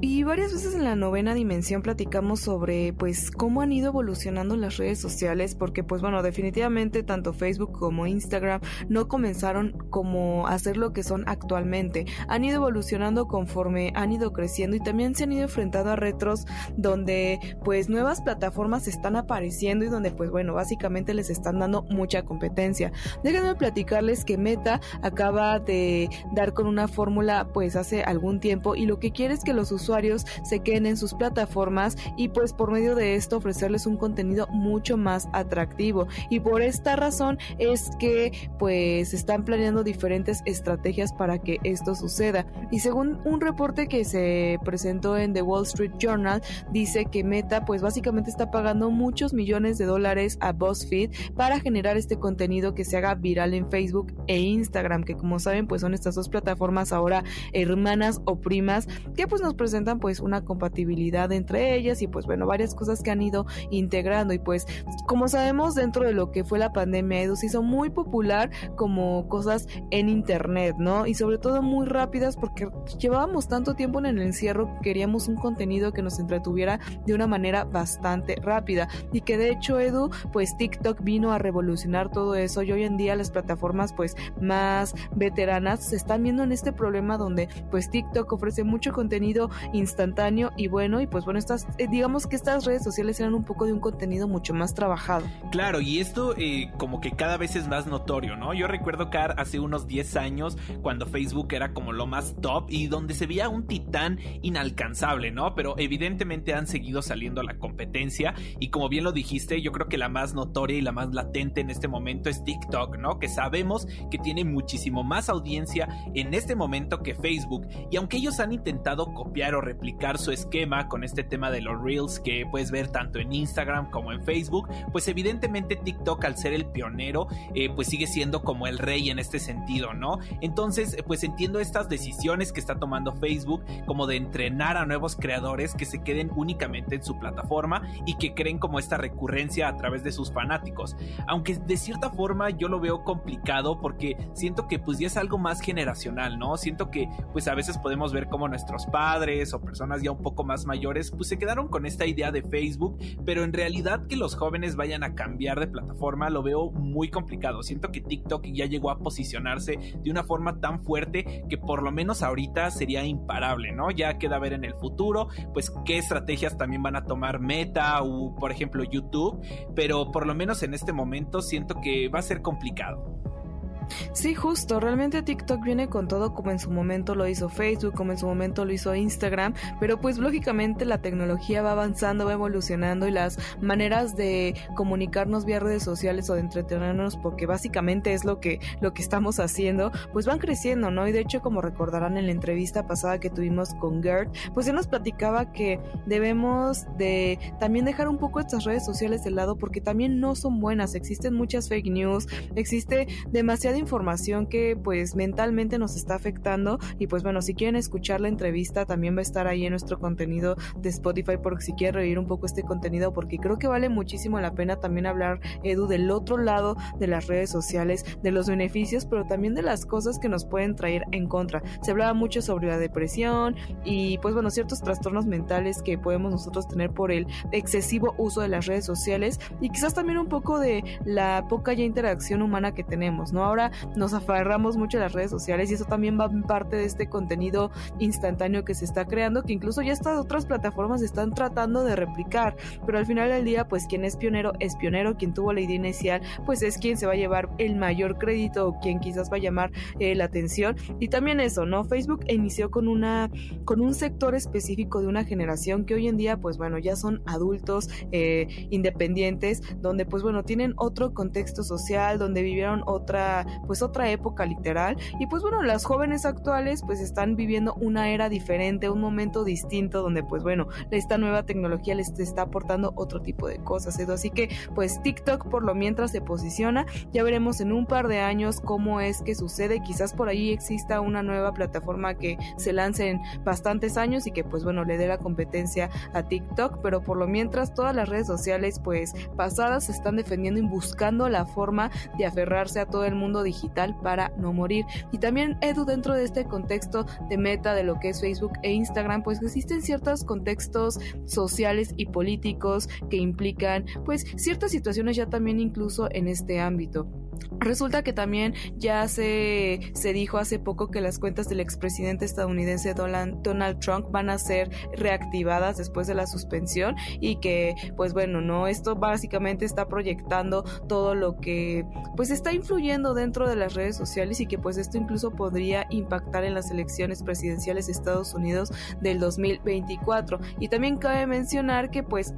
Y varias veces en la novena dimensión platicamos sobre pues cómo han ido evolucionando las redes sociales, porque pues bueno, definitivamente tanto Facebook como Instagram no comenzaron como a ser lo que son actualmente. Han ido evolucionando conforme han ido creciendo y también se han ido enfrentando a retros donde pues nuevas plataformas están apareciendo y donde pues bueno, básicamente les están dando mucha competencia. Déjenme platicarles que Meta acaba de dar con una fórmula pues hace algún tiempo y lo que quiere es que los usuarios se queden en sus plataformas y pues por medio de esto ofrecerles un contenido mucho más atractivo. Y por esta razón es que pues están planeando diferentes estrategias para que esto suceda. Y según un reporte que se presentó en The Wall Street Journal dice que Meta pues básicamente está pagando muchos millones de dólares a BuzzFeed para generar este contenido que se haga viral en Facebook e Instagram que como saben pues son estas dos plataformas ahora hermanas o primas que pues nos presentan pues una compatibilidad entre ellas y pues bueno, varias cosas que han ido integrando y pues como sabemos dentro de lo que fue la pandemia Edu se hizo muy popular como cosas en internet, ¿no? Y sobre todo muy rápidas porque llevábamos tanto tiempo en el encierro que queríamos un contenido que nos entretuviera de una manera bastante rápida y que de hecho Edu pues TikTok vino a revolucionar todo eso y hoy en día las plataformas pues más veteranas se están viendo en este problema donde pues TikTok ofrece mucho contenido instantáneo y bueno, y pues bueno, estas, eh, digamos que estas redes sociales eran un poco de un contenido mucho más trabajado. Claro, y esto eh, como que cada vez es más notorio, ¿no? Yo recuerdo que hace unos 10 años cuando Facebook era como lo más top y donde se veía un titán inalcanzable, ¿no? Pero evidentemente han seguido saliendo a la competencia y como bien lo dijiste, yo creo que la más notoria y la más latente en este momento es TikTok, ¿no? Que sabemos que tiene muchísimo más audiencia en este momento que Facebook y aunque ellos han intentado copiar o replicar su esquema con este tema de los reels que puedes ver tanto en Instagram como en Facebook, pues evidentemente TikTok al ser el pionero, eh, pues sigue siendo como el rey en este sentido, ¿no? Entonces, pues entiendo estas decisiones que está tomando Facebook como de entrenar a nuevos creadores que se queden únicamente en su plataforma y que creen como esta recurrencia a través de sus fanáticos. Aunque de cierta forma yo lo veo complicado porque siento que pues ya es algo más generacional, ¿no? Siento que pues a veces podemos ver como nuestros padres o personas ya un poco más mayores pues se quedaron con esta idea de Facebook, pero en realidad que los jóvenes vayan a cambiar de plataforma lo veo muy complicado. Siento que TikTok ya llegó a posicionarse de una forma tan fuerte que por lo menos ahorita sería imparable, ¿no? Ya queda ver en el futuro, pues qué estrategias también van a tomar Meta o por ejemplo YouTube, pero por lo menos en este momento siento que va a ser complicado. Sí, justo, realmente TikTok viene con todo como en su momento lo hizo Facebook, como en su momento lo hizo Instagram, pero pues lógicamente la tecnología va avanzando, va evolucionando y las maneras de comunicarnos vía redes sociales o de entretenernos, porque básicamente es lo que, lo que estamos haciendo, pues van creciendo, ¿no? Y de hecho, como recordarán en la entrevista pasada que tuvimos con Gert, pues él nos platicaba que debemos de también dejar un poco estas redes sociales de lado porque también no son buenas, existen muchas fake news, existe demasiada información que pues mentalmente nos está afectando y pues bueno, si quieren escuchar la entrevista también va a estar ahí en nuestro contenido de Spotify porque si quieren reír un poco este contenido porque creo que vale muchísimo la pena también hablar Edu del otro lado de las redes sociales, de los beneficios, pero también de las cosas que nos pueden traer en contra. Se hablaba mucho sobre la depresión y pues bueno, ciertos trastornos mentales que podemos nosotros tener por el excesivo uso de las redes sociales y quizás también un poco de la poca ya interacción humana que tenemos, ¿no? Ahora nos aferramos mucho a las redes sociales y eso también va en parte de este contenido instantáneo que se está creando, que incluso ya estas otras plataformas están tratando de replicar, pero al final del día, pues quien es pionero es pionero, quien tuvo la idea inicial, pues es quien se va a llevar el mayor crédito o quien quizás va a llamar eh, la atención. Y también eso, ¿no? Facebook inició con una, con un sector específico de una generación que hoy en día, pues bueno, ya son adultos eh, independientes, donde pues bueno, tienen otro contexto social, donde vivieron otra, pues otra época literal. Y pues bueno, las jóvenes actuales pues están viviendo una era diferente, un momento distinto, donde pues bueno, esta nueva tecnología les está aportando otro tipo de cosas. Así que pues TikTok por lo mientras se posiciona, ya veremos en un par de años cómo es que sucede, quizás por ahí exista una nueva plataforma que se lance en bastantes años y que pues bueno le dé la competencia a TikTok, pero por lo mientras todas las redes sociales pues pasadas se están defendiendo y buscando la forma de aferrarse a todo el mundo digital para no morir. Y también Edu dentro de este contexto de meta de lo que es Facebook e Instagram pues existen ciertos contextos sociales y políticos que implican pues ciertas situaciones ya también incluso en este ámbito. Resulta que también ya se, se dijo hace poco que las cuentas del expresidente estadounidense Donald Trump van a ser reactivadas después de la suspensión y que pues bueno, no, esto básicamente está proyectando todo lo que pues está influyendo dentro de las redes sociales y que pues esto incluso podría impactar en las elecciones presidenciales de Estados Unidos del 2024. Y también cabe mencionar que pues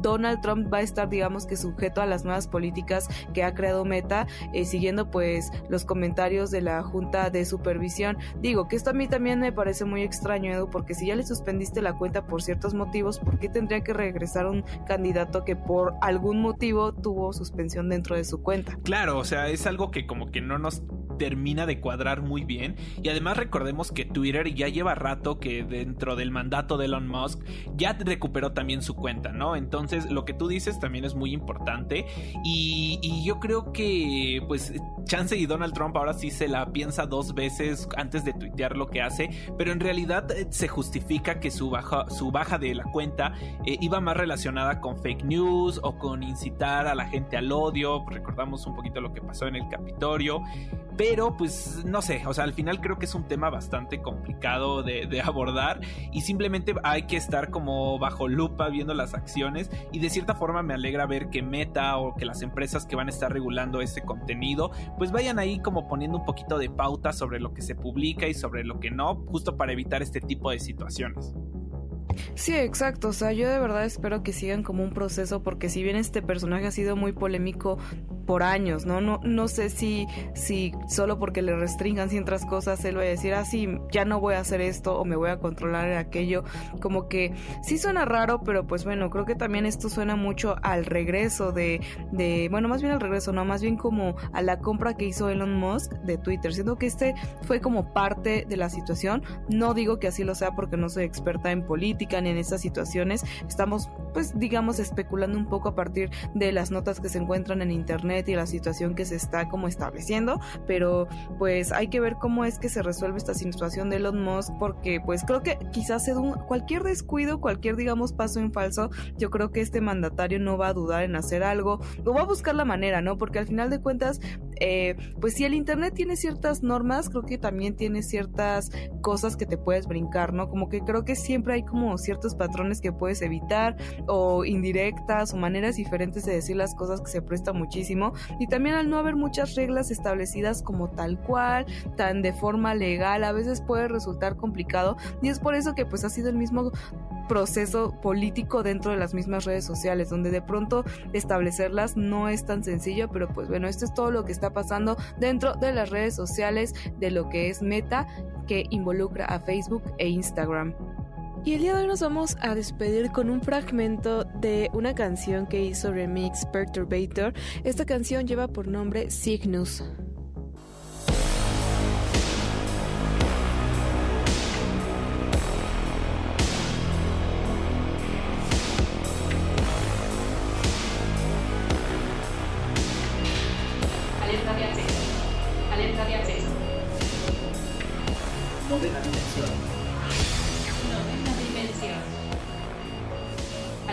Donald Trump va a estar, digamos que sujeto a las nuevas políticas que ha creado Meta, eh, siguiendo pues los comentarios de la Junta de Supervisión. Digo que esto a mí también me parece muy extraño, Edu, porque si ya le suspendiste la cuenta por ciertos motivos, ¿por qué tendría que regresar un candidato que por algún motivo tuvo suspensión dentro de su cuenta? Claro, o sea, es algo que como que no nos termina de cuadrar muy bien. Y además recordemos que Twitter ya lleva rato que dentro del mandato de Elon Musk ya recuperó también su cuenta, ¿no? Entonces lo que tú dices también es muy importante. Y, yo creo que pues Chance y Donald Trump ahora sí se la piensa dos veces antes de tuitear lo que hace. Pero en realidad eh, se justifica que su baja, su baja de la cuenta eh, iba más relacionada con fake news o con incitar a la gente al odio. Recordamos un poquito lo que pasó en el Capitolio. Pues no sé, o sea, al final creo que es un tema bastante complicado de, abordar y simplemente hay que estar como bajo lupa viendo las acciones y de cierta forma me alegra ver que Meta o que las empresas que van a estar regulando este contenido pues vayan ahí como poniendo un poquito de pauta sobre lo que se publica y sobre lo que no, justo para evitar este tipo de situaciones. Sí, exacto. O sea, yo de verdad espero que sigan como un proceso porque si bien este personaje ha sido muy polémico por años, ¿no? No, no sé si, si solo porque le restringan ciertas cosas él va a decir, ah, sí, ya no voy a hacer esto o me voy a controlar en aquello. Como que sí suena raro, pero pues bueno, creo que también esto suena mucho al regreso de, de bueno, más bien al regreso, no, más bien como a la compra que hizo Elon Musk de Twitter, siendo que este fue como parte de la situación. No digo que así lo sea porque no soy experta en política en esas situaciones. Estamos, pues, digamos, especulando un poco a partir de las notas que se encuentran en internet y la situación que se está como estableciendo, pero pues hay que ver cómo es que se resuelve esta situación de Elon Musk porque pues creo que quizás cualquier descuido, cualquier digamos paso en falso, yo creo que este mandatario no va a dudar en hacer algo o va a buscar la manera, ¿no? Porque al final de cuentas, eh, pues si el Internet tiene ciertas normas, creo que también tiene ciertas cosas que te puedes brincar, ¿no? Como que creo que siempre hay como ciertos patrones que puedes evitar o indirectas o maneras diferentes de decir las cosas que se presta muchísimo y también al no haber muchas reglas establecidas como tal cual, tan de forma legal, a veces puede resultar complicado y es por eso que pues ha sido el mismo proceso político dentro de las mismas redes sociales, donde de pronto establecerlas no es tan sencillo, pero pues bueno, esto es todo lo que está pasando dentro de las redes sociales de lo que es Meta, que involucra a Facebook e Instagram. Y el día de hoy nos vamos a despedir con un fragmento de una canción que hizo Remix Perturbator. Esta canción lleva por nombre Cygnus.